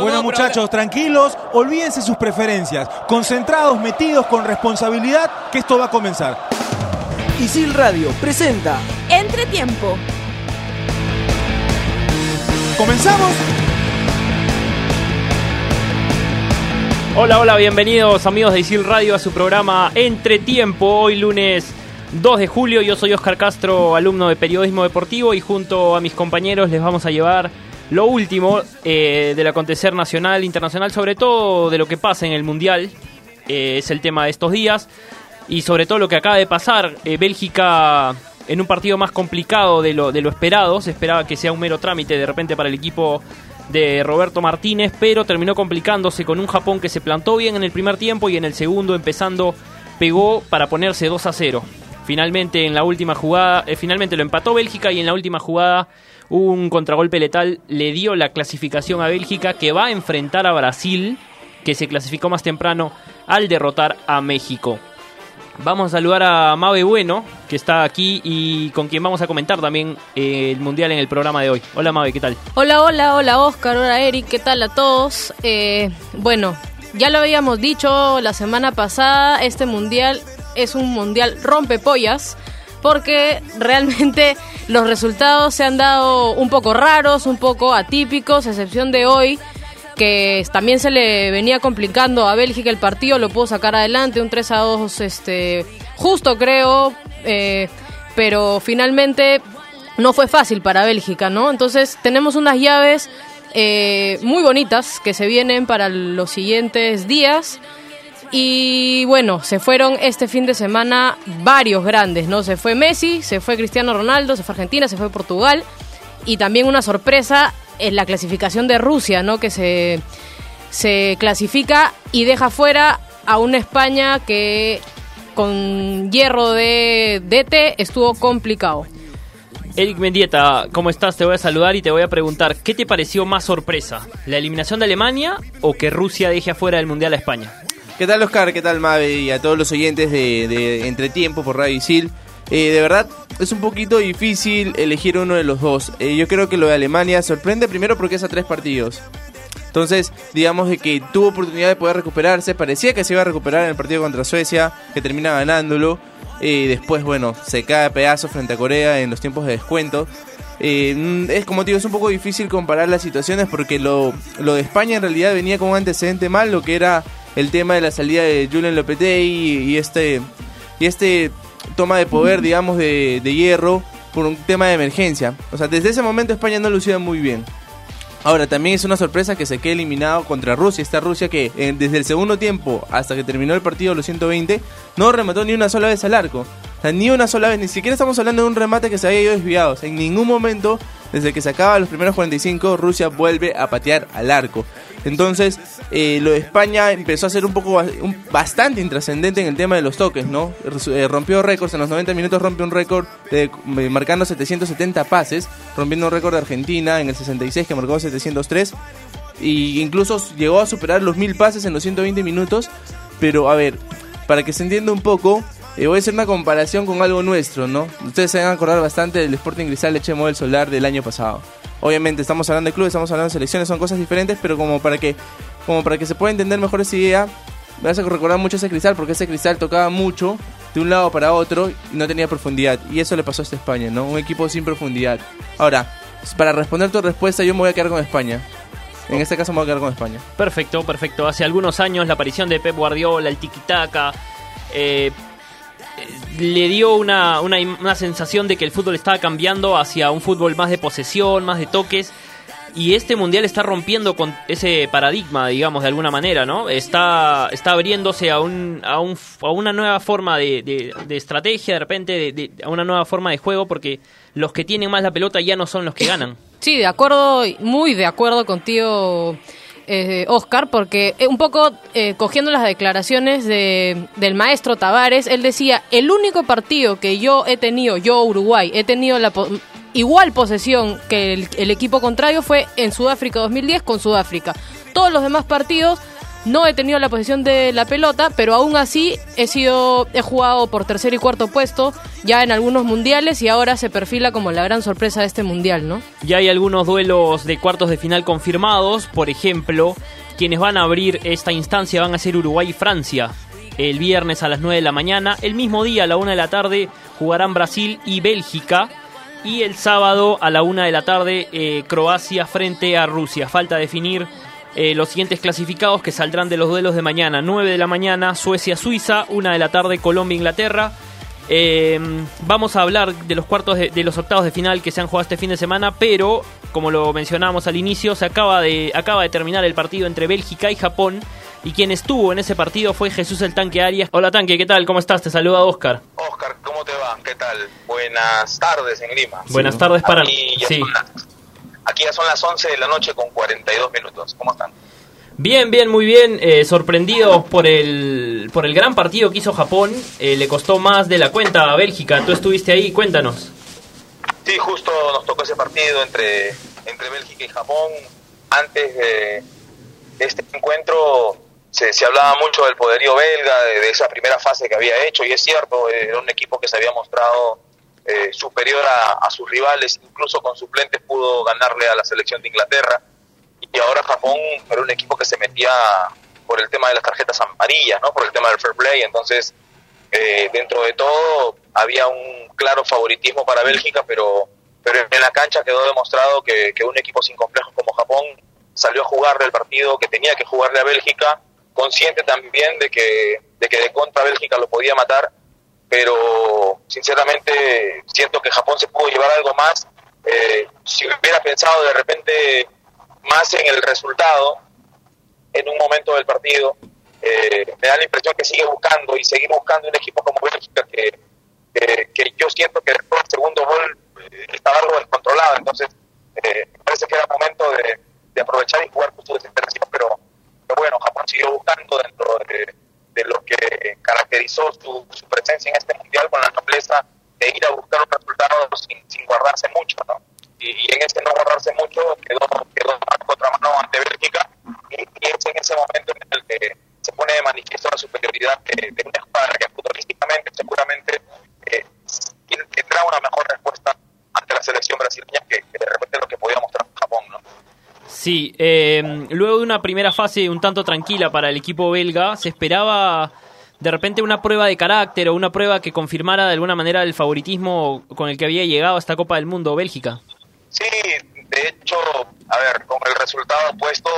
Bueno muchachos, tranquilos, olvídense sus preferencias, concentrados, metidos con responsabilidad, que esto va a comenzar. Isil Radio presenta Entretiempo. ¿Comenzamos? Hola, hola, bienvenidos amigos de Isil Radio a su programa Entretiempo, hoy lunes 2 de julio. Yo soy Oscar Castro, alumno de Periodismo Deportivo y junto a mis compañeros les vamos a llevar lo último eh, del acontecer nacional, internacional, sobre todo de lo que pasa en el Mundial, eh, es el tema de estos días, y sobre todo lo que acaba de pasar, eh, Bélgica en un partido más complicado de lo, de lo esperado, se esperaba que sea un mero trámite de repente para el equipo de Roberto Martínez, pero terminó complicándose con un Japón que se plantó bien en el primer tiempo y en el segundo empezando pegó para ponerse 2 a 0. Finalmente en la última jugada, finalmente lo empató Bélgica y en la última jugada un contragolpe letal le dio la clasificación a Bélgica que va a enfrentar a Brasil, que se clasificó más temprano al derrotar a México. Vamos a saludar a Mabe Bueno, que está aquí y con quien vamos a comentar también eh, el Mundial en el programa de hoy. Hola Mabe, ¿qué tal? Hola, hola, hola Oscar, hola Eric, ¿qué tal a todos? Eh, bueno, ya lo habíamos dicho la semana pasada, este Mundial es un Mundial rompepollas porque realmente los resultados se han dado un poco raros, un poco atípicos, a excepción de hoy, que también se le venía complicando a Bélgica el partido, lo pudo sacar adelante, un 3 a 2 este, justo creo, eh, pero finalmente no fue fácil para Bélgica, ¿no? Entonces tenemos unas llaves eh, muy bonitas que se vienen para los siguientes días. Y bueno, se fueron este fin de semana varios grandes, ¿no? Se fue Messi, se fue Cristiano Ronaldo, se fue Argentina, se fue Portugal. Y también una sorpresa es la clasificación de Rusia, ¿no? Que se, se clasifica y deja fuera a una España que con hierro de DT estuvo complicado. Eric Mendieta, ¿cómo estás? Te voy a saludar y te voy a preguntar, ¿qué te pareció más sorpresa? ¿La eliminación de Alemania o que Rusia deje afuera del Mundial a España? ¿Qué tal Oscar? ¿Qué tal Mabe? Y a todos los oyentes de, de Entretiempo por Radio Isil. Eh, de verdad, es un poquito difícil elegir uno de los dos. Eh, yo creo que lo de Alemania sorprende primero porque es a tres partidos. Entonces, digamos de que tuvo oportunidad de poder recuperarse. Parecía que se iba a recuperar en el partido contra Suecia, que termina ganándolo. Eh, después, bueno, se cae a pedazos frente a Corea en los tiempos de descuento. Eh, es como digo, es un poco difícil comparar las situaciones porque lo, lo de España en realidad venía con un antecedente mal, lo que era el tema de la salida de Julian Lopetegui y, este y este toma de poder, digamos, de, de, hierro por un tema de emergencia. O sea, desde ese momento España no lucía muy bien. Ahora, también es una sorpresa que se quede eliminado contra Rusia. Esta Rusia que eh, desde el segundo tiempo hasta que terminó el partido los 120 no remató ni una sola vez al arco. O sea, ni una sola vez, ni siquiera estamos hablando de un remate que se había ido desviado. en ningún momento, desde que se acaba los primeros 45, Rusia vuelve a patear al arco. Entonces, eh, lo de España empezó a ser un poco bastante intrascendente en el tema de los toques, ¿no? Eh, rompió récords, en los 90 minutos rompió un récord de, marcando 770 pases, rompiendo un récord de Argentina en el 66 que marcó 703 y incluso llegó a superar los 1000 pases en los 120 minutos, pero a ver, para que se entienda un poco, voy a hacer una comparación con algo nuestro, ¿no? Ustedes se van a acordar bastante del Sporting Cristal Leche Model Solar del año pasado. Obviamente estamos hablando de clubes, estamos hablando de selecciones, son cosas diferentes, pero como para que, como para que se pueda entender mejor esa idea, vas a recordar mucho ese cristal, porque ese cristal tocaba mucho de un lado para otro y no tenía profundidad. Y eso le pasó a esta España, ¿no? Un equipo sin profundidad. Ahora, para responder tu respuesta, yo me voy a quedar con España. En este caso me voy a quedar con España. Perfecto, perfecto. Hace algunos años la aparición de Pep Guardiola, el tiki-taka, eh, le dio una, una, sensación de que el fútbol estaba cambiando hacia un fútbol más de posesión, más de toques. Y este mundial está rompiendo con ese paradigma, digamos, de alguna manera, ¿no? Está, está abriéndose a, un, a, un, a una nueva forma de, de, estrategia, de repente, de, a una nueva forma de juego, porque los que tienen más la pelota ya no son los que ganan. Sí, de acuerdo, muy de acuerdo contigo, eh, Oscar, porque eh, un poco eh, cogiendo las declaraciones de, del maestro Tavares, él decía, el único partido que yo he tenido, yo Uruguay, he tenido la igual posesión que el, equipo contrario fue en Sudáfrica 2010 con Sudáfrica. Todos los demás partidos no he tenido la posición de la pelota, pero aún así he sido he jugado por tercer y cuarto puesto ya en algunos mundiales y ahora se perfila como la gran sorpresa de este mundial, ¿no? Ya hay algunos duelos de cuartos de final confirmados, por ejemplo, quienes van a abrir esta instancia van a ser Uruguay y Francia. El viernes a las 9 de la mañana, el mismo día a la 1 de la tarde jugarán Brasil y Bélgica. Y el sábado a la 1 de la tarde eh, Croacia frente a Rusia. Falta definir eh, los siguientes clasificados que saldrán de los duelos de mañana. 9 de la mañana Suecia-Suiza, 1 de la tarde Colombia-Inglaterra. Eh, vamos a hablar de los cuartos de, de, los octavos de final que se han jugado este fin de semana, pero como lo mencionábamos al inicio, se acaba de, acaba de terminar el partido entre Bélgica y Japón. Y quien estuvo en ese partido fue Jesús el Tanque Arias. Hola Tanque, ¿qué tal? ¿Cómo estás? Te saluda Oscar. Oscar, ¿cómo te va? ¿Qué tal? Buenas tardes en Lima. Buenas tardes para... Aquí ya, sí. Aquí ya son las 11 de la noche con 42 minutos. ¿Cómo están? Bien, bien, muy bien. Eh, sorprendidos por el, por el gran partido que hizo Japón. Eh, le costó más de la cuenta a Bélgica. Tú estuviste ahí, cuéntanos. Sí, justo nos tocó ese partido entre, entre Bélgica y Japón. Antes de este encuentro se, se hablaba mucho del poderío belga, de, de, esa primera fase que había hecho, y es cierto, era un equipo que se había mostrado eh, superior a, a sus rivales, incluso con suplentes pudo ganarle a la selección de Inglaterra y ahora Japón era un equipo que se metía por el tema de las tarjetas amarillas, ¿no? por el tema del fair play, entonces eh, dentro de todo había un claro favoritismo para Bélgica, pero, pero en la cancha quedó demostrado que, que un equipo sin complejos como Japón salió a jugarle el partido que tenía que jugarle a Bélgica, consciente también de que de, que de contra Bélgica lo podía matar, pero sinceramente siento que Japón se pudo llevar algo más. Eh, si hubiera pensado de repente más en el resultado en un momento del partido. Eh, me da la impresión que sigue buscando y seguir buscando un equipo como Bélgica que, que, que yo siento que después del segundo gol eh, estaba algo descontrolado. Entonces, eh, parece que era momento de, de, aprovechar y jugar con su desesperación. Pero, pero bueno, Japón siguió buscando dentro de, de lo que caracterizó su, su, presencia en este mundial con la nobleza de ir a buscar un resultado sin, sin guardarse mucho. ¿no? y, y, en ese no guardarse mucho quedó, quedó contra mano ante Bélgica y, y, es en ese momento en el que se pone de manifiesto la superioridad de, de una escuadra que futbolísticamente seguramente eh, tendrá una mejor respuesta ante la selección brasileña que, que de repente lo que podía mostrar Japón, ¿no? Sí, eh, luego de una primera fase un tanto tranquila para el equipo belga, se esperaba de repente una prueba de carácter o una prueba que confirmara de alguna manera el favoritismo con el que había llegado a esta Copa del Mundo Bélgica. Sí, de hecho, a ver, con el resultado puesto,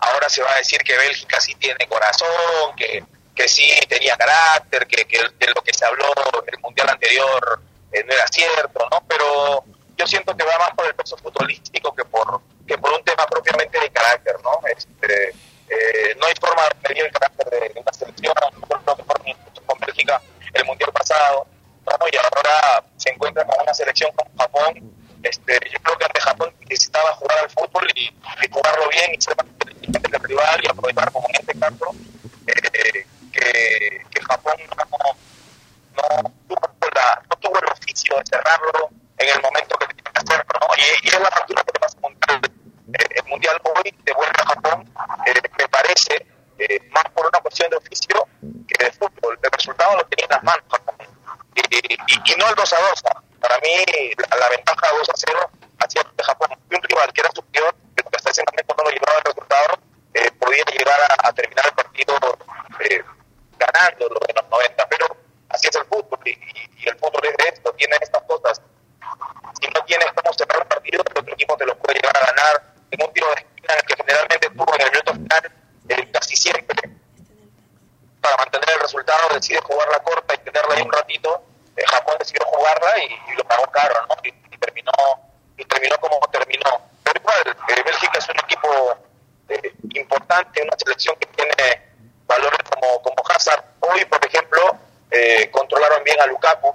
ahora se va a decir que Bélgica sí tiene corazón, que, que sí tenía carácter, que, que de lo que se habló el mundial anterior eh, no era cierto, ¿no? Pero yo siento que va más por el peso futbolístico que por que por un tema propiamente de carácter, ¿no? Este, eh, no hay forma de medir el carácter de, de una selección, no con Bélgica el mundial pasado, ¿no? Y ahora se encuentra con una selección como Japón este, yo creo que ante Japón necesitaba jugar al fútbol y, y jugarlo bien y ser inteligente que el rival y aprovechar como en este caso eh, que, que, Japón no, no, tuvo la, no, tuvo el oficio de cerrarlo en el momento que tenía que hacerlo ¿no? y, y, es la factura que le pasa mundial eh, el mundial hoy devuelve a Japón eh, me parece eh, más por una cuestión de oficio que de fútbol. El resultado lo tenía en las manos Japón y, y, y no el 2 a 2 para mí la, la, ventaja 2 a 0 hacia Japón un rival que era superior que hasta ese momento no lo llevaba el resultado eh, podía llegar a, a, terminar el partido eh, ganando lo de los 90 pero así es el fútbol y, y, el fútbol es de esto tiene estas cosas si no tienes cómo cerrar el partido el otro equipo te lo puede llegar a ganar en un tiro de esquina en el que generalmente tuvo en el minuto final eh, casi siempre para mantener el resultado decide jugar la corta y tenerla ahí un ratito eh, Japón decidió jugarla y, y, lo pagó caro, ¿no? Y, y, terminó y terminó como terminó. Pero igual, eh, Bélgica es un equipo eh, importante, una selección que tiene valores como, como Hazard. Hoy, por ejemplo, eh, controlaron bien a Lukaku,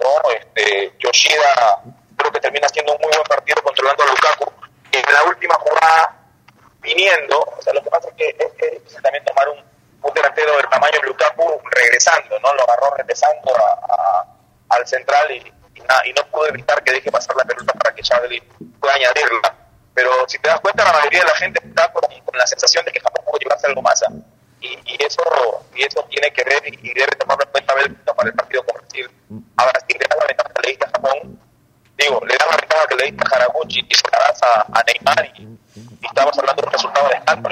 ¿no? Este, Yoshida creo que termina haciendo un muy buen partido controlando a Lukaku. Y en la última jugada, viniendo, o sea, lo que pasa es que es, es difícil también tomar un, un delantero del tamaño de Lukaku regresando, ¿no? Lo agarró regresando a, a al central y, y, na, y, no pudo evitar que deje pasar la pelota para que Chadley pueda añadirla. Pero si te das cuenta, la mayoría de la gente está con, con la sensación de que Japón pudo llevarse algo más. ¿eh? tiene que ver y debe tomar en cuenta Bélgica para el partido con Brasil. A Brasil le da la ventaja que le diste a Japón, digo, le da la ventaja que le diste a Haraguchi y se la das a, a Neymar y, y, estamos hablando de un resultado de escándalo incluso.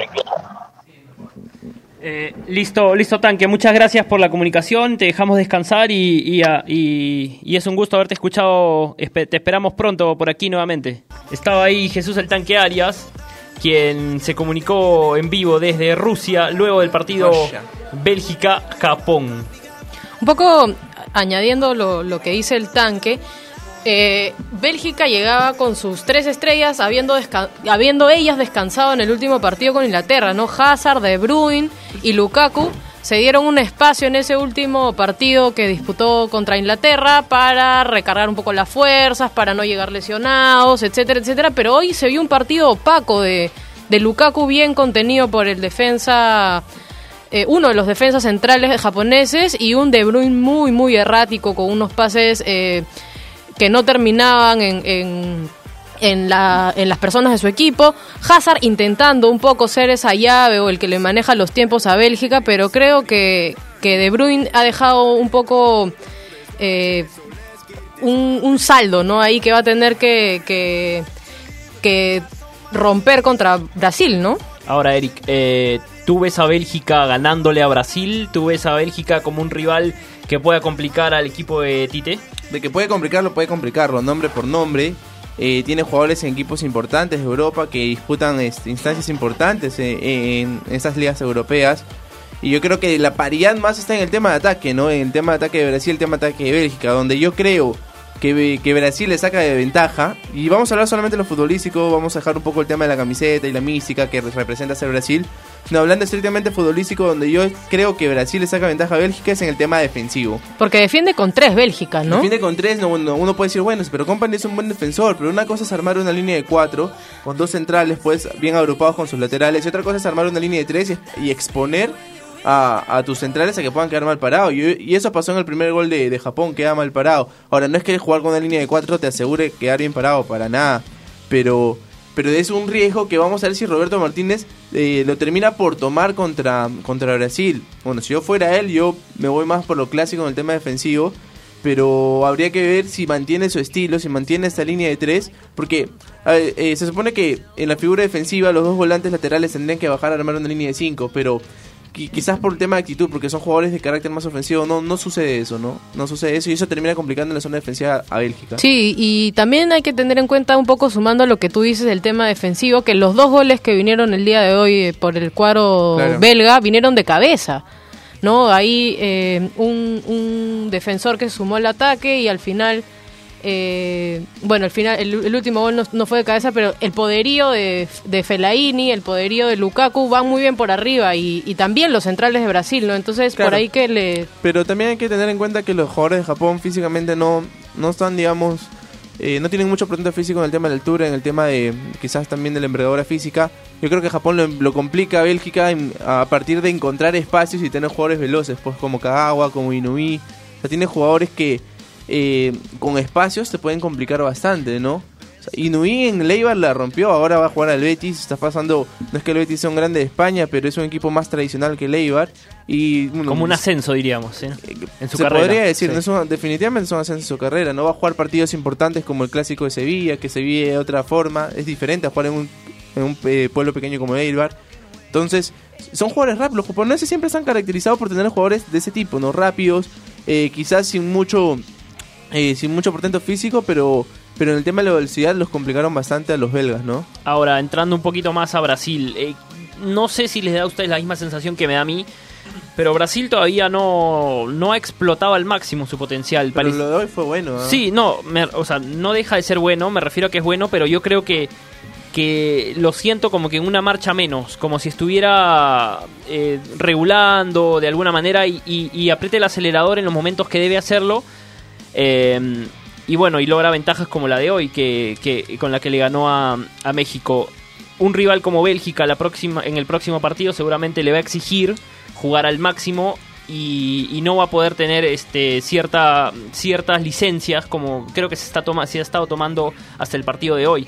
Eh, listo, listo tanque, muchas gracias por la comunicación, te dejamos descansar y, y, y, y es un gusto haberte escuchado, te esperamos pronto por aquí nuevamente. Estaba ahí Jesús el tanque Arias, quien se comunicó en vivo desde Rusia luego del partido Bélgica-Japón. Un poco añadiendo lo, lo, que dice el tanque, eh, Bélgica llegaba con sus tres estrellas, habiendo, ellas descansado en el último partido con Inglaterra, ¿no? Hazard, De Bruyne y Lukaku se dieron un espacio en ese último partido que disputó contra Inglaterra para recargar un poco las fuerzas, para no llegar lesionados, etcétera, etcétera. Pero hoy se vio un partido opaco de, de Lukaku bien contenido por el defensa, eh, uno de los defensas centrales japoneses y un De Bruyne muy, muy errático con unos pases eh, que no terminaban en, en en, la, en las personas de su equipo. Hazard intentando un poco ser esa llave o el que le maneja los tiempos a Bélgica, pero creo que, que De Bruyne ha dejado un poco eh, un, un, saldo ¿no? ahí que va a tener que, que, que romper contra Brasil, ¿no? Ahora, Eric, eh, ¿tú ves a Bélgica ganándole a Brasil? ¿Tú ves a Bélgica como un rival que pueda complicar al equipo de Tite? De que puede complicarlo, puede complicarlo, nombre por nombre. Eh, tiene jugadores en equipos importantes de Europa que disputan este, instancias importantes en, en, esas ligas europeas. Y yo creo que la paridad más está en el tema de ataque, ¿no? En el tema de ataque de Brasil, el tema de ataque de Bélgica, donde yo creo que, que, Brasil le saca de ventaja. Y vamos a hablar solamente de lo futbolístico, vamos a dejar un poco el tema de la camiseta y la mística que representa ser Brasil. No, hablando estrictamente futbolístico, donde yo creo que Brasil le saca ventaja a Bélgica es en el tema defensivo. Porque defiende con tres Bélgica, ¿no? Defiende con tres, no, no, uno puede decir, bueno, pero Company es un buen defensor, pero una cosa es armar una línea de cuatro, con dos centrales, pues bien agrupados con sus laterales, y otra cosa es armar una línea de tres y, y exponer a, a, tus centrales a que puedan quedar mal parados. Y, y, eso pasó en el primer gol de, de, Japón, queda mal parado. Ahora, no es que jugar con una línea de 4 te asegure quedar bien parado, para nada. Pero, pero es un riesgo que vamos a ver si Roberto Martínez eh, lo termina por tomar contra, contra Brasil. Bueno, si yo fuera él, yo me voy más por lo clásico en el tema defensivo. Pero habría que ver si mantiene su estilo, si mantiene esta línea de 3. Porque eh, se supone que en la figura defensiva los dos volantes laterales tendrían que bajar a armar una línea de 5. Pero quizás por el tema de actitud, porque son jugadores de carácter más ofensivo, no, no sucede eso, ¿no? No sucede eso y eso termina complicando en la zona defensiva a Bélgica. Sí, y también hay que tener en cuenta un poco sumando a lo que tú dices del tema defensivo, que los dos goles que vinieron el día de hoy por el cuadro claro. belga vinieron de cabeza. ¿no? Ahí eh, un, un defensor que sumó el ataque y al final eh, bueno, al final, el, el último gol no, no, fue de cabeza, pero el poderío de, de Felaini, el poderío de Lukaku van muy bien por arriba y, y también los centrales de Brasil, ¿no? Entonces, claro, por ahí que le. Pero también hay que tener en cuenta que los jugadores de Japón físicamente no, no están, digamos. Eh, no tienen mucho potencial físico en el tema de la altura, en el tema de quizás también de la envergadura física. Yo creo que Japón lo, lo complica a Bélgica en, a partir de encontrar espacios y tener jugadores veloces, pues como Kagawa, como Inui. O sea, tiene jugadores que eh, con espacios te pueden complicar bastante, ¿no? O sea, Inui en Leibar la rompió, ahora va a jugar al Betis, está pasando, no es que el Betis sea un grande de España, pero es un equipo más tradicional que Leibar. Y, bueno, Como un ascenso, diríamos, ¿eh? en su se carrera. podría decir, Sí. no es un- definitivamente es un ascenso en su carrera, no va a jugar partidos importantes como el clásico de Sevilla, que se vive de otra forma, es diferente a jugar en un, en un eh, pueblo pequeño como Eibar. Entonces, son jugadores rápidos. Los japoneses siempre se han caracterizado por tener jugadores de ese tipo, ¿no? Rápidos, eh, quizás sin mucho eh, sin mucho portento físico, pero pero en el tema de la velocidad los complicaron bastante a los belgas, ¿no? Ahora, entrando un poquito más a Brasil, eh, no sé si les da a ustedes la misma sensación que me da a mí, pero Brasil todavía no, no ha explotado al máximo su potencial. Pero lo de hoy fue bueno. ¿ah? Sí, no, me- o sea, no deja de ser bueno, me refiero a que es bueno, pero yo creo que, que lo siento como que en una marcha menos, como si estuviera eh, regulando de alguna manera y, y, y apriete el acelerador en los momentos que debe hacerlo. Eh, y bueno, y logra ventajas como la de hoy, que, que con la que le ganó a, a México. Un rival como Bélgica la próxima, en el próximo partido seguramente le va a exigir jugar al máximo y, no va a poder tener este cierta ciertas licencias como creo que se está toma, se ha estado tomando hasta el partido de hoy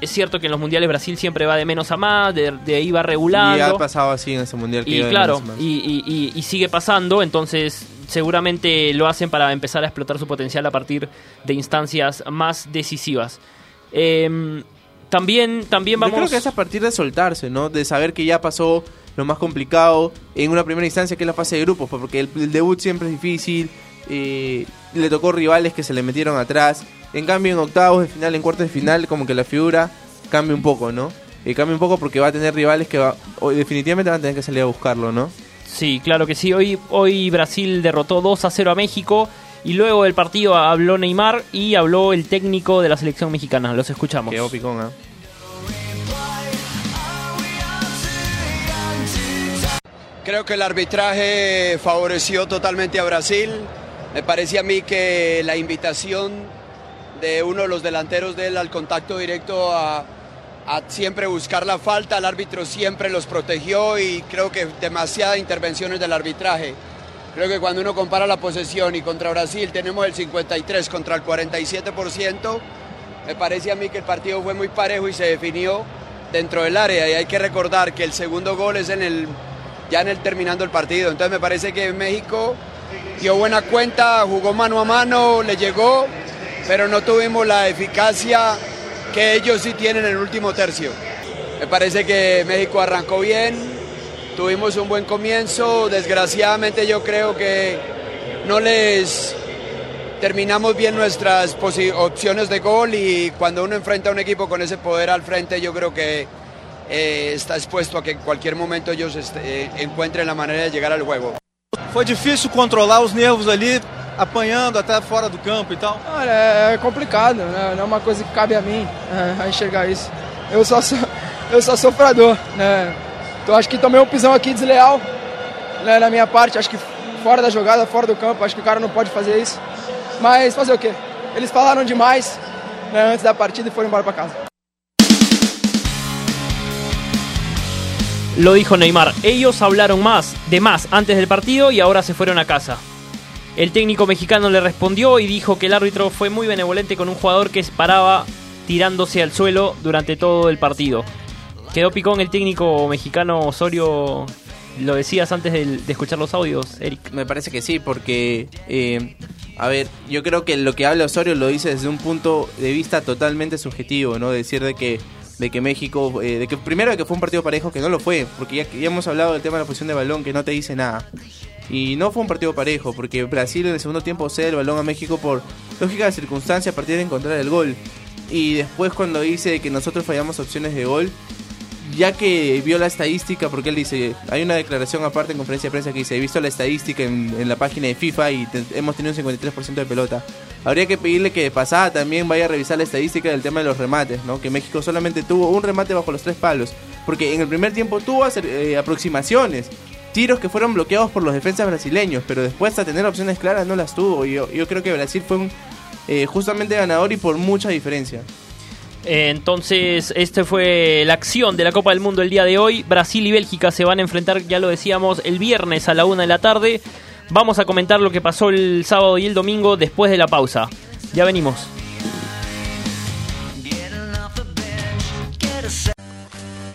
Es cierto que en los mundiales Brasil siempre va de menos a más, de, de ahí va regulando. Y ha pasado así en ese mundial. Que Y iba de claro, menos a más. y, y- y- y sigue pasando, entonces seguramente lo hacen para empezar a explotar su potencial a partir de instancias más decisivas. Em, también, también Yo vamos... creo que es a partir de soltarse, ¿no? De saber que ya pasó lo más complicado en una primera instancia que es la fase de grupos, pues, porque el, el debut siempre es difícil, eh, le tocó rivales que se le metieron atrás. En cambio, en octavos de final, en cuartos de final, como que la figura cambia un poco, ¿no? Eh, cambia un poco porque va a tener rivales que va, o definitivamente van a tener que salir a buscarlo, ¿no? Sí, claro que sí. Hoy, hoy Brasil derrotó 2 a 0 a México y luego del partido habló Neymar y habló el técnico de la selección mexicana. Los escuchamos. Quedó picón, ¿ah? Creo que el arbitraje favoreció totalmente a Brasil. Me parecía a mí que la invitación de uno de los delanteros de él al contacto directo a, siempre buscar la falta, el árbitro siempre los protegió y creo que demasiadas intervenciones del arbitraje. Creo que cuando uno compara la posesión y contra Brasil tenemos el 53 contra el 47%, me parece a mí que el partido fue muy parejo y se definió dentro del área y hay que recordar que el segundo gol es en el ya en el terminando el partido. Entonces me parece que México dio buena cuenta, jugó mano a mano, le llegó, pero no tuvimos la eficacia que ellos sí tienen en el último tercio. Me parece que México arrancó bien, tuvimos un buen comienzo, desgraciadamente yo creo que no les terminamos bien nuestras opciones de gol y cuando uno enfrenta a un equipo con ese poder al frente yo creo que eh, está expuesto a que en cualquier momento ellos este, eh, encuentren la manera de llegar al juego. Foi difícil controlar os nervos ali, apanhando até fora do campo e tal. Olha, é complicado, né? não é uma coisa que cabe a mim é, a enxergar isso. Eu só sou, eu sou sofredor, né? Então acho que tomei um pisão aqui desleal né, na minha parte, acho que fora da jogada, fora do campo, acho que o cara não pode fazer isso. Mas fazer o quê? Eles falaram demais né, antes da partida e foram embora para casa. Lo dijo Neymar. Ellos hablaron más, de más, antes del partido y ahora se fueron a casa. El técnico mexicano le respondió y dijo que el árbitro fue muy benevolente con un jugador que paraba tirándose al suelo durante todo el partido. Quedó picón el técnico mexicano Osorio. Lo decías antes de, escuchar los audios, Eric. Me parece que sí, porque, eh, a ver, yo creo que lo que habla Osorio lo dice desde un punto de vista totalmente subjetivo, ¿no? Decir de que, de que México, eh, de que primero de que fue un partido parejo, que no lo fue, porque ya, ya hemos hablado del tema de la posición de balón, que no te dice nada. Y no fue un partido parejo, porque Brasil en el segundo tiempo cede el balón a México por lógica de circunstancia a partir de encontrar el gol. Y después cuando dice que nosotros fallamos opciones de gol, ya que vio la estadística, porque él dice, hay una declaración aparte en conferencia de prensa que dice, he visto la estadística en, en la página de FIFA y te- hemos tenido un 53% de pelota. Habría que pedirle que de pasada también vaya a revisar la estadística del tema de los remates, ¿no? Que México solamente tuvo un remate bajo los tres palos, porque en el primer tiempo tuvo eh, aproximaciones, tiros que fueron bloqueados por los defensas brasileños, pero después a tener opciones claras no las tuvo. Y yo, creo que Brasil fue eh, justamente ganador y por mucha diferencia. Entonces, esta fue la acción de la Copa del Mundo el día de hoy. Brasil y Bélgica se van a enfrentar, ya lo decíamos, el viernes a la una de la tarde. Vamos a comentar lo que pasó el sábado y el domingo después de la pausa. Ya venimos.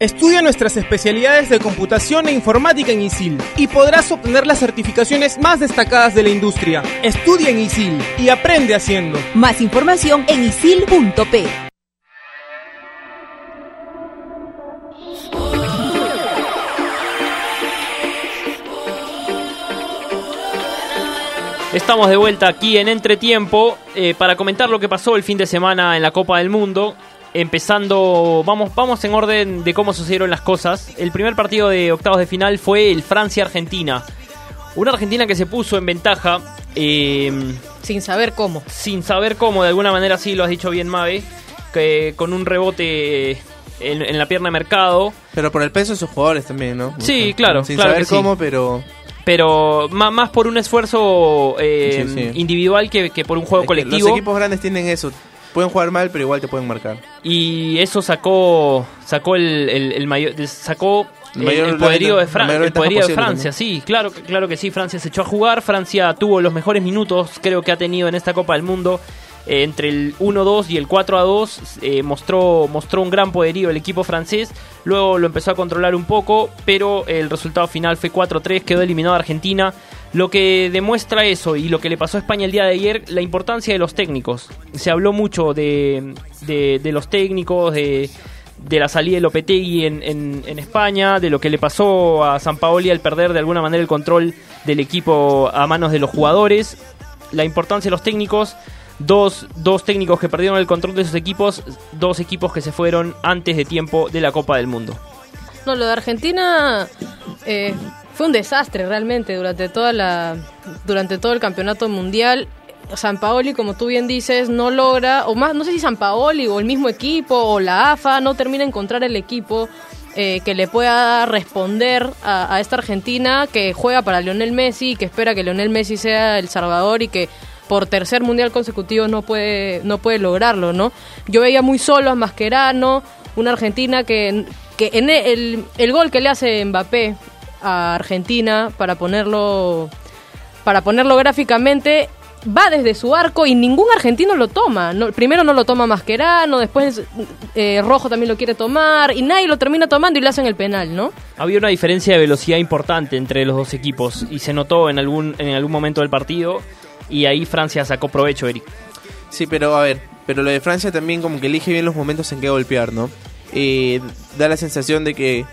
Estudia nuestras especialidades de computación e informática en ISIL y podrás obtener las certificaciones más destacadas de la industria. Estudia en ISIL y aprende haciendo. Más información en isil.p. Estamos de vuelta aquí en Entretiempo eh, para comentar lo que pasó el fin de semana en la Copa del Mundo. Empezando, vamos, vamos en orden de cómo sucedieron las cosas. El primer partido de octavos de final fue el Francia-Argentina. Una Argentina que se puso en ventaja. eh, Sin saber cómo. sin saber cómo, de alguna manera sí lo has dicho bien, Mabe, que con un rebote en, en la pierna de mercado. Pero por el peso de sus jugadores también, ¿no? Sí, claro, Sin claro saber que sí. cómo, pero... pero más, por un esfuerzo eh, Sí, sí. individual que, que por un juego Es colectivo. Los equipos grandes tienen eso. Pueden jugar mal, pero igual te pueden marcar. y eso sacó sacó el, el- el mayor sacó El el, mayor- el poderío de, Fran- el poderío de Francia sí claro que- claro que sí Francia se echó a jugar Francia tuvo los mejores minutos creo que ha tenido en esta Copa del Mundo Eh, entre el 1-2 y el 4-2 eh, mostró mostró un gran poderío el equipo francés luego lo empezó a controlar un poco pero el resultado final fue 4-3 quedó eliminado Argentina lo que demuestra eso y lo que le pasó a España el día de ayer, la importancia de los técnicos. Se habló mucho de, de, los técnicos, de, de la salida de Lopetegui en, en, en España, de lo que le pasó a San Paoli al perder de alguna manera el control del equipo a manos de los jugadores. La importancia de los técnicos, dos, dos técnicos que perdieron el control de sus equipos, dos equipos que se fueron antes de tiempo de la Copa del Mundo. No, lo de Argentina eh, fue un desastre realmente durante toda la durante todo el campeonato mundial. San Paoli, como tú bien dices, no logra, o más, no sé si San Paoli o el mismo equipo o la AFA no termina de encontrar el equipo eh, que le pueda responder a, esta Argentina que juega para Lionel Messi y que espera que Lionel Messi sea el salvador y que por tercer mundial consecutivo no puede no puede lograrlo, ¿no? Yo veía muy solo a Mascherano, una Argentina que, que el, el gol que le hace Mbappé a Argentina para ponerlo para ponerlo gráficamente va desde su arco y ningún argentino lo toma. No- primero no lo toma Mascherano, después eh, Rojo también lo quiere tomar y nadie lo termina tomando y le hacen el penal, ¿no? Había una diferencia de velocidad importante entre los dos equipos y se notó en algún, en algún momento del partido y ahí Francia sacó provecho, Eric. Sí, pero a ver, pero lo de Francia también como que elige bien los momentos en que golpear, ¿no? Eh, da la sensación de que...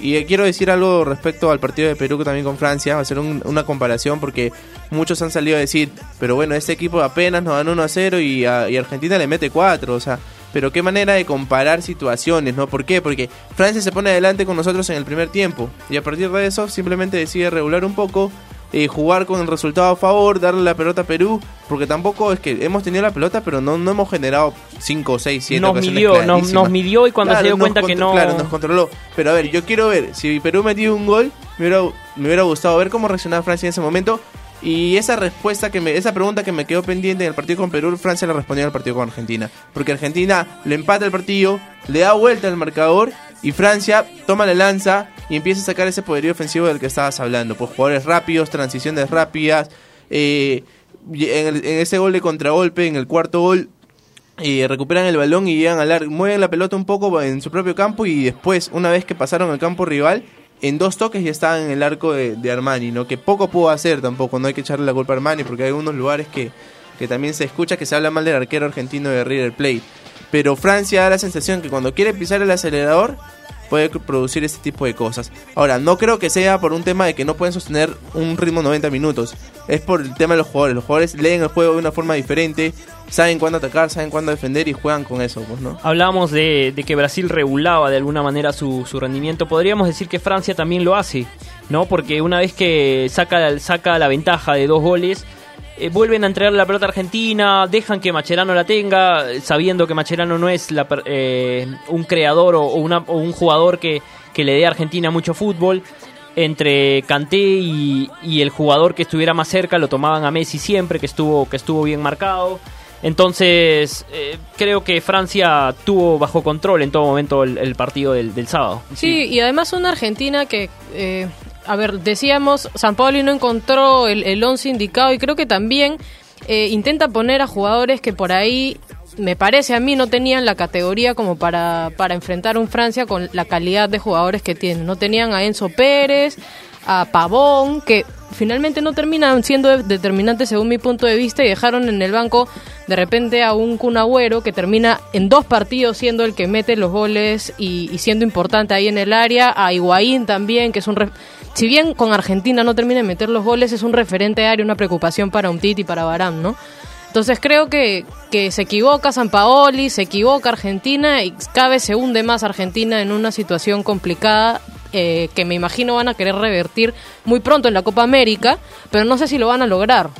Y quiero decir algo respecto al partido de Perú también con Francia, ser un- una comparación porque muchos han salido a decir, pero bueno, este equipo apenas nos dan 1 a 0 y, a- y Argentina le mete 4, o sea, pero qué manera de comparar situaciones, ¿no? ¿Por qué? Porque Francia se pone adelante con nosotros en el primer tiempo y a partir de eso simplemente decide regular un poco, eh, jugar con el resultado a favor, darle la pelota a Perú, porque tampoco es que hemos tenido la pelota, pero no, no hemos generado 5, 6, 7 Nos midió, nos- nos midió y cuando se dio cuenta que no- Claro, nos controló. Pero a ver, yo quiero ver, si Perú metió un gol, me hubiera, me hubiera gustado ver cómo reaccionaba Francia en ese momento. Y esa respuesta que me, esa pregunta que me quedó pendiente en el partido con Perú, Francia la respondió en el partido con Argentina. Porque Argentina le empata el partido, le da vuelta al marcador y Francia toma la lanza y empieza a sacar ese poderío ofensivo del que estabas hablando. Pues jugadores rápidos, transiciones rápidas. eh, en, ese gol de contragolpe, en el cuarto gol, eh, recuperan el balón y llegan al arco, mueven la pelota un poco en su propio campo y después, una vez que pasaron el campo rival, en dos toques ya estaban en el arco de, de Armani, ¿no? Que poco pudo hacer tampoco, no hay que echarle la culpa a Armani porque hay algunos lugares que, que también se escucha que se habla mal del arquero argentino de River Plate. Pero Francia da la sensación que cuando quiere pisar el acelerador puede producir este tipo de cosas. Ahora, no creo que sea por un tema de que no pueden sostener un ritmo 90 minutos. Es por el tema de los jugadores. Los jugadores leen el juego de una forma diferente, saben cuándo atacar, saben cuándo defender y juegan con eso, pues, ¿no? Hablábamos de, de que Brasil regulaba de alguna manera su, su rendimiento. Podríamos decir que Francia también lo hace, ¿no? Porque una vez que saca, saca la ventaja de dos goles, eh, vuelven a entregar la pelota Argentina, dejan que Macherano la tenga, sabiendo que Macherano no es la eh, un creador o, un jugador que, que le dé a Argentina mucho fútbol. Entre Kanté y, el jugador que estuviera más cerca lo tomaban a Messi siempre, que estuvo, que estuvo bien marcado. Entonces, eh, creo que Francia tuvo bajo control en todo momento el, partido del, del sábado. Sí, y además una Argentina que, eh, a ver, decíamos, San Paoli no encontró el, el once indicado y creo que también eh, intenta poner a jugadores que por ahí, me parece a mí, no tenían la categoría como para, para enfrentar un Francia con la calidad de jugadores que tienen. No tenían a Enzo Pérez, a Pavón, que finalmente no terminan siendo de- determinantes según mi punto de vista y dejaron en el banco de repente a un Kun Agüero que termina en dos partidos siendo el que mete los goles y, y siendo importante ahí en el área, a Higuaín también, que es un... si bien con Argentina no termina de meter los goles, es un referente área, una preocupación para Umtiti y para Barán, ¿no? Entonces creo que, que se equivoca San Paoli, se equivoca Argentina y cada vez se hunde más Argentina en una situación complicada eh, que me imagino van a querer revertir muy pronto en la Copa América, pero no sé si lo van a lograr.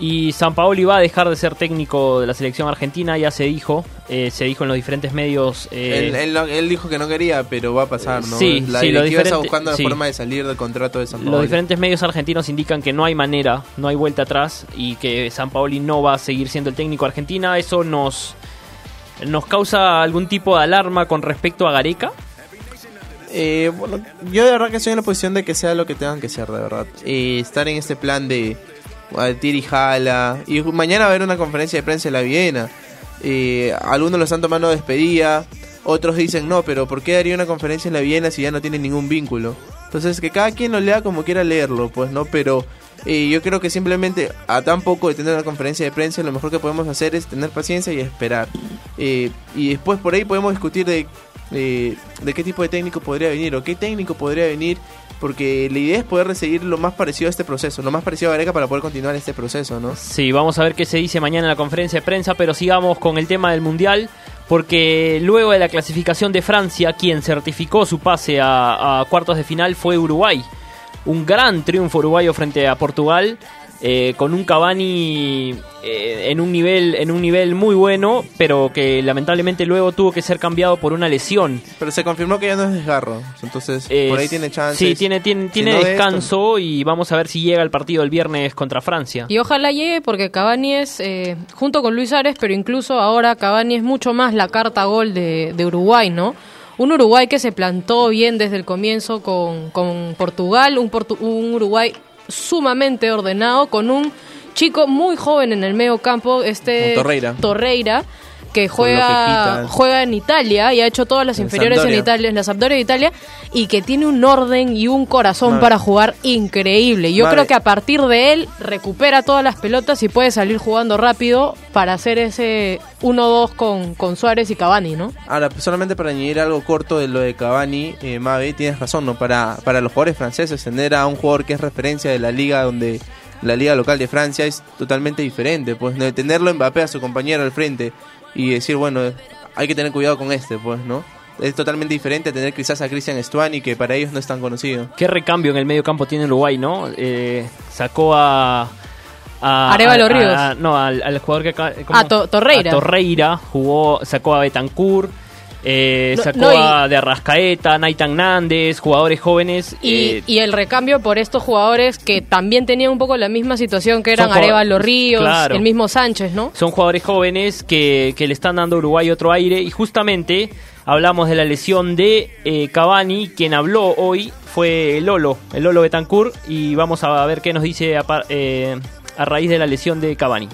Y Sampaoli va a dejar de ser técnico de la selección argentina, ya se dijo, eh, se dijo en los diferentes medios. eh, Él, él no- él dijo que no quería, pero va a pasar, ¿no? Sí, la sí, lo directiva está buscando sí. la forma de salir del contrato de San Los diferentes medios argentinos indican que no hay manera, no hay vuelta atrás y que Sampaoli no va a seguir siendo el técnico de Argentina. Eso nos, nos causa algún tipo de alarma con respecto a Gareca. Eh, bueno, yo de verdad que estoy en la posición de que sea lo que tengan que ser, de verdad. Eh, estar en este plan de tira y jala. Y mañana va a haber una conferencia de prensa en la Viena. Algunos lo están tomando despedida. Otros dicen, no, pero ¿por qué haría una conferencia en la Viena si ya no tiene ningún vínculo? Entonces, que cada quien lo lea como quiera leerlo, pues, ¿no? Pero eh, yo creo que simplemente a tan poco de tener una conferencia de prensa, lo mejor que podemos hacer es tener paciencia y esperar. Eh, y después por ahí podemos discutir de, eh, de qué tipo de técnico podría venir o qué técnico podría venir, porque la idea es poder seguir lo más parecido a este proceso, lo más parecido a Gareca para poder continuar este proceso, ¿no? Sí, vamos a ver qué se dice mañana en la conferencia de prensa, pero sigamos con el tema del Mundial, porque luego de la clasificación de Francia, quien certificó su pase a cuartos de final fue Uruguay. Un gran triunfo uruguayo frente a Portugal, eh, con un Cavani eh, en, un nivel, en un nivel muy bueno, pero que lamentablemente luego tuvo que ser cambiado por una lesión. Pero se confirmó que ya no es desgarro, entonces Eh, por ahí tiene chances. Sí, tiene, tiene, Si tiene no de esto- descanso y vamos a ver si llega el partido el viernes contra Francia. Y ojalá llegue porque Cavani es, eh, junto con Luis Ares, pero incluso ahora Cavani es mucho más la carta gol de, de Uruguay, ¿no? Un Uruguay que se plantó bien desde el comienzo con, con Portugal, un, Portu- un Uruguay sumamente ordenado, con un chico muy joven en el medio campo, este Torreira. Torreira, que juega, juega en Italia y ha hecho todas las En inferiores en. Italia, en la Sampdoria de Italia, y que tiene un orden y un corazón para jugar increíble. Yo creo que a partir de él recupera todas las pelotas y puede salir jugando rápido para hacer ese 1-2 con, con Suárez y Cavani, ¿no? Ahora, solamente para añadir algo corto de lo de Cavani, eh, Mabe, tienes razón, ¿no? Para, para los jugadores franceses, tener a un jugador que es referencia de la liga donde la liga local de Francia es totalmente diferente, pues ¿no? tenerlo Mbappé a su compañero al frente y decir, bueno, hay que tener cuidado con este, pues, ¿no? Es totalmente diferente a tener quizás a Cristian Stuani, que para ellos no es tan conocido. Qué recambio en el medio campo tiene Uruguay, ¿no? Eh, sacó a... a Arévalo a- Ríos. a- no, al, al jugador que acá... ¿cómo? Ah, To- Torreira. A Torreira, jugó, sacó a Betancourt, eh, No, sacó no, y- a de Arrascaeta, Naitan Nández, jugadores jóvenes. Y, eh, y el recambio por estos jugadores que también tenían un poco la misma situación que eran Arevalo Ríos, claro. el mismo Sánchez, ¿no? son jugadores jóvenes que, que le están dando a Uruguay otro aire y justamente hablamos de la lesión de eh, Cavani, quien habló hoy fue el Lolo, el Lolo Betancourt y vamos a ver qué nos dice a, eh, a raíz de la lesión de Cavani.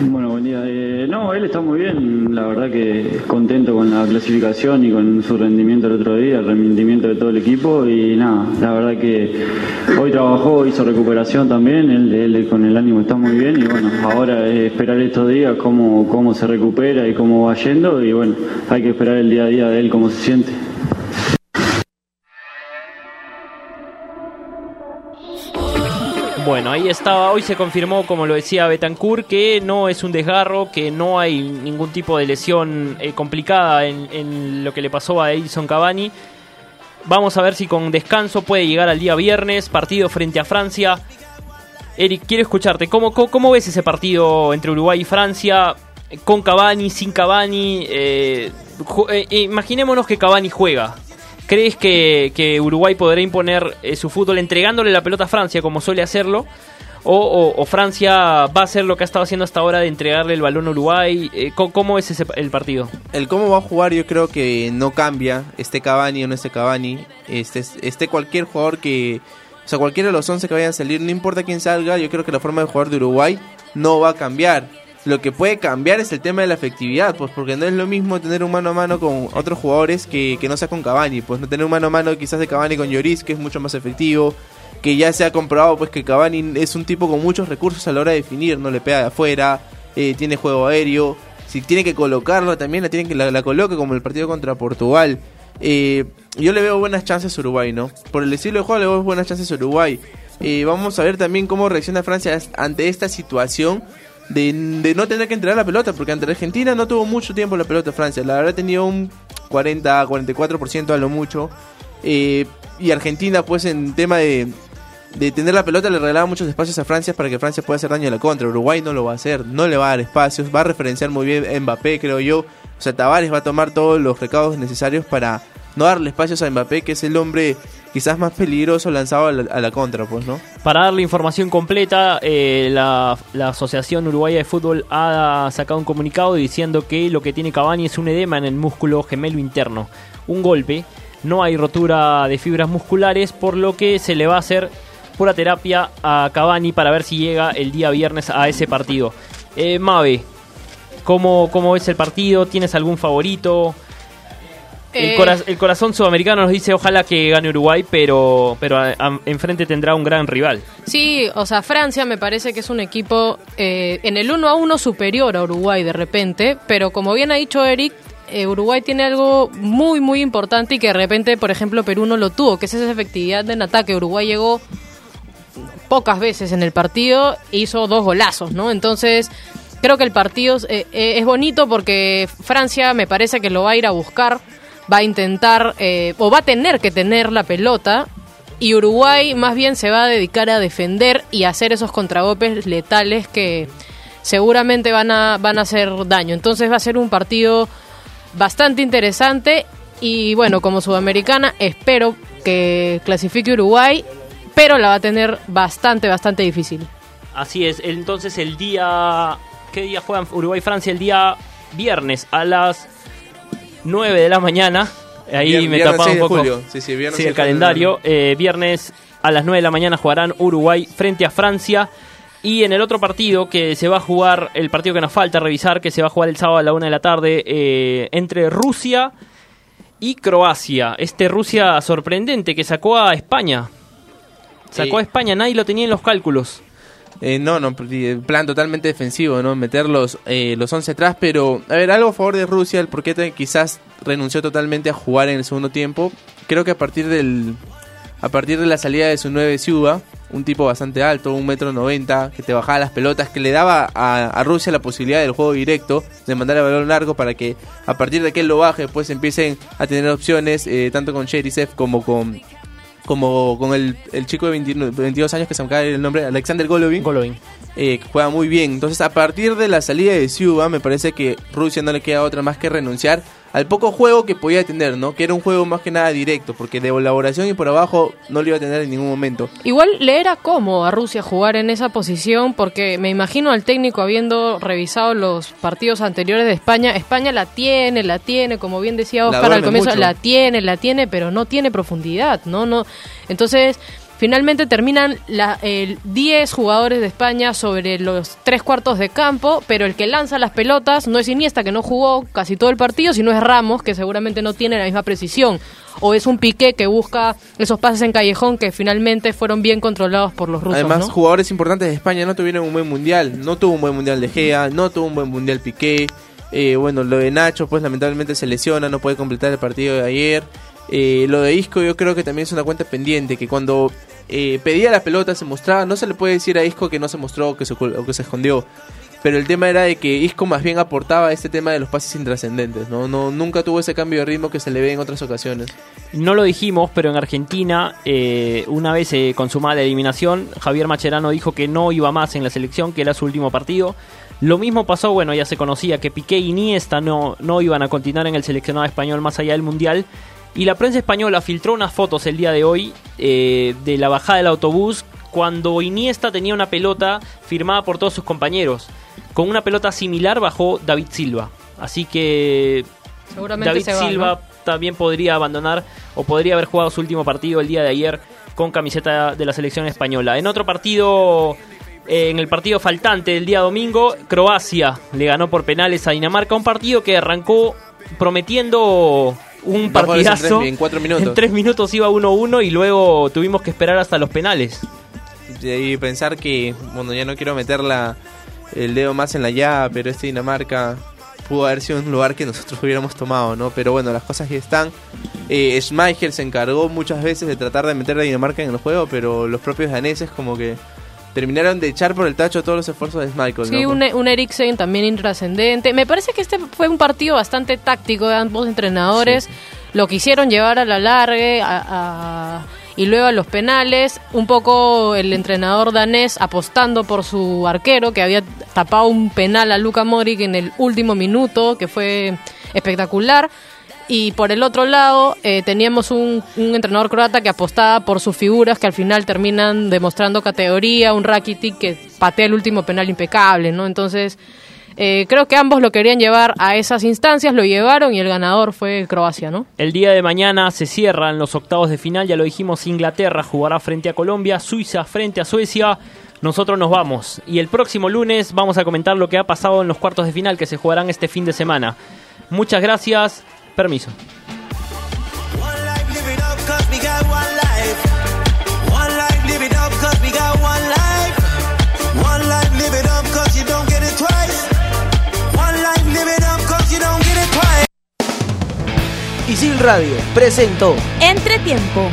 Bueno, buen día. Eh, no, él está muy bien, la verdad que contento con la clasificación y con su rendimiento el otro día, el rendimiento de todo el equipo. Y nada, la verdad que hoy trabajó, hizo recuperación también, él, él con el ánimo está muy bien. Y bueno, ahora es esperar estos días cómo, cómo se recupera y cómo va yendo. Y bueno, hay que esperar el día a día de él cómo se siente. Bueno, ahí estaba, hoy se confirmó, como lo decía Betancourt, que no es un desgarro, que no hay ningún tipo de lesión eh, complicada en, lo que le pasó a Edison Cavani. Vamos a ver si con descanso puede llegar al día viernes, partido frente a Francia. Eric, quiero escucharte, ¿cómo, ves ese partido entre Uruguay y Francia? Con Cavani, sin Cavani. eh, eh, imaginémonos que Cavani juega. ¿Crees que, que Uruguay podrá imponer eh, su fútbol entregándole la pelota a Francia como suele hacerlo? O, Francia va a hacer lo que ha estado haciendo hasta ahora de entregarle el balón a Uruguay? Eh, ¿cómo, es ese, el partido? El cómo va a jugar yo creo que no cambia, esté Cavani o no esté Cavani, este, esté cualquier jugador que, o sea, cualquiera de los 11 que vayan a salir, no importa quién salga, yo creo que la forma de jugar de Uruguay no va a cambiar. Lo que puede cambiar es el tema de la efectividad, pues porque no es lo mismo tener un mano a mano con otros jugadores que, que no sea con Cavani, pues no tener un mano a mano quizás de Cavani con Lloris, que es mucho más efectivo, que ya se ha comprobado pues que Cavani es un tipo con muchos recursos a la hora de definir, no le pega de afuera, eh, tiene juego aéreo, si tiene que colocarlo también la tienen que la, la coloque como el partido contra Portugal. Eh, yo le veo buenas chances a Uruguay, ¿no? Por el estilo de juego le veo buenas chances a Uruguay. Eh, vamos a ver también cómo reacciona Francia ante esta situación de, no tener que entregar la pelota, porque ante Argentina no tuvo mucho tiempo la pelota Francia, la verdad tenido un 40, 44% a lo mucho. Eh, y Argentina pues en tema de, de tener la pelota le regalaba muchos espacios a Francia para que Francia pueda hacer daño a la contra. Uruguay no lo va a hacer, no le va a dar espacios, va a referenciar muy bien Mbappé, creo yo. O sea, Tavares va a tomar todos los recados necesarios para no darle espacios a Mbappé, que es el hombre quizás más peligroso lanzado a la, contra, pues, ¿no? Para darle información completa, eh, la, Asociación Uruguaya de Fútbol ha sacado un comunicado diciendo que lo que tiene Cavani es un edema en el músculo gemelo interno, un golpe. No hay rotura de fibras musculares, por lo que se le va a hacer pura terapia a Cavani para ver si llega el día viernes a ese partido. Eh, Mabe, ¿cómo, ¿cómo ves el partido? ¿Tienes algún favorito? El, Eh, cora- el corazón sudamericano nos dice ojalá que gane Uruguay, pero, pero a- a- enfrente tendrá un gran rival. Sí, o sea, Francia me parece que es un equipo eh, en el 1 a 1 superior a Uruguay de repente, pero como bien ha dicho Eric, eh, Uruguay tiene algo muy, muy importante y que de repente, por ejemplo, Perú no lo tuvo, que es esa efectividad en ataque. Uruguay llegó pocas veces en el partido e hizo dos golazos, ¿no? Entonces, creo que el partido es bonito porque Francia me parece que lo va a ir a buscar, va a intentar, eh, o va a tener que tener la pelota, y Uruguay más bien se va a dedicar a defender y a hacer esos contragolpes letales que seguramente van a, van a hacer daño. Entonces va a ser un partido bastante interesante y bueno, como sudamericana espero que clasifique Uruguay, pero la va a tener bastante, bastante difícil. Así es, entonces el día... ¿Qué día juegan Uruguay-Francia? El día viernes a las 9 de la mañana. Ahí Vier- me tapaba 6 un poco. julio. Sí, sí, viernes Sí, 6 el calendario. Eh, viernes a las 9 de la mañana jugarán Uruguay frente a Francia. Y en el otro partido que se va a jugar, el partido que nos falta revisar, que se va a jugar el sábado a la 1 de la tarde, eh, entre Rusia y Croacia. Este Rusia sorprendente que sacó a España. Sacó a España, nadie lo tenía en los cálculos. Eh, no, no, el plan totalmente defensivo, ¿no? Meter los, eh, los 11 atrás, pero a ver, algo a favor de Rusia, el porqué te- quizás renunció totalmente a jugar en el segundo tiempo. Creo que a partir del a partir de la salida de su 9 Ciuba, un tipo bastante alto, un metro noventa, que te bajaba las pelotas, que le daba a, a Rusia la posibilidad del juego directo, de mandar el balón largo para que a partir de que él lo baje, pues empiecen a tener opciones, eh, tanto con Cherisev como con como con el, el chico de 21 22 años que se me ir el nombre, Alexander Golovin, Golovin. eh, que juega muy bien. Entonces, a partir de la salida de Ciuba, me parece que Rusia no le queda otra más que renunciar al poco juego que podía tener, ¿no? Que era un juego más que nada directo, porque de elaboración y por abajo no lo iba a tener en ningún momento. Igual le era cómodo a Rusia jugar en esa posición porque me imagino al técnico habiendo revisado los partidos anteriores de España. España la tiene, la tiene, como bien decía Oscar al comienzo, mucho. la tiene, la tiene, pero no tiene profundidad, ¿no? no Entonces, finalmente terminan la, el 10 jugadores de España sobre los tres cuartos de campo, pero el que lanza las pelotas no es Iniesta, que no jugó casi todo el partido, sino es Ramos, que seguramente no tiene la misma precisión. O es un Piqué que busca esos pases en callejón que finalmente fueron bien controlados por los rusos. Además, ¿no? jugadores importantes de España no tuvieron un buen mundial. No tuvo un buen mundial de Gea, no tuvo un buen mundial Piqué. Eh, bueno, lo de Nacho, pues lamentablemente se lesiona, no puede completar el partido de ayer. Eh, lo de Isco, yo creo que también es una cuenta pendiente. Que cuando eh, pedía la pelota, se mostraba. No se le puede decir a Isco que no se mostró o que se, que se escondió. Pero el tema era de que Isco más bien aportaba este tema de los pases intrascendentes. ¿no? No, nunca tuvo ese cambio de ritmo que se le ve en otras ocasiones. No lo dijimos, pero en Argentina, eh, una vez eh, consumada la eliminación, Javier Macherano dijo que no iba más en la selección, que era su último partido. Lo mismo pasó, bueno, ya se conocía que Piqué y Iniesta no, no iban a continuar en el seleccionado español más allá del Mundial. Y la prensa española filtró unas fotos el día de hoy eh, de la bajada del autobús cuando Iniesta tenía una pelota firmada por todos sus compañeros. Con una pelota similar bajó David Silva. Así que Seguramente David se va, Silva ¿no? también podría abandonar o podría haber jugado su último partido el día de ayer con camiseta de la selección española. En otro partido, eh, en el partido faltante del día domingo, Croacia le ganó por penales a Dinamarca, un partido que arrancó prometiendo un en partidazo. tres- en cuatro minutos. En tres minutos iba 1-1 y luego tuvimos que esperar hasta los penales. y pensar que, bueno, ya no quiero meter la, el dedo más en la llave, pero este Dinamarca pudo haber sido un lugar que nosotros hubiéramos tomado, ¿no? Pero bueno, las cosas ya están. Eh, Schmeichel se encargó muchas veces de tratar de meter a Dinamarca en el juego, pero los propios daneses como que terminaron de echar por el tacho todos los esfuerzos de Schmeichel, Sí, ¿no? un, un Eriksen también intrascendente. Me parece que este fue un partido bastante táctico de ambos entrenadores. Lo quisieron llevar a la larga a- a- y luego a los penales, un poco el entrenador danés apostando por su arquero que había tapado un penal a Luka Modric en el último minuto, que fue espectacular. Y por el otro lado, eh, teníamos un, entrenador croata que apostaba por sus figuras que al final terminan demostrando categoría, un Rakitic que patea el último penal impecable, ¿no? Entonces, eh, creo que ambos lo querían llevar a esas instancias, lo llevaron y el ganador fue Croacia, ¿no? El día de mañana se cierran los octavos de final, ya lo dijimos, Inglaterra jugará frente a Colombia, Suiza frente a Suecia. Nosotros nos vamos y el próximo lunes vamos a comentar lo que ha pasado en los cuartos de final que se jugarán este fin de semana. Muchas gracias, permiso. Isil Radio presentó Entretiempo.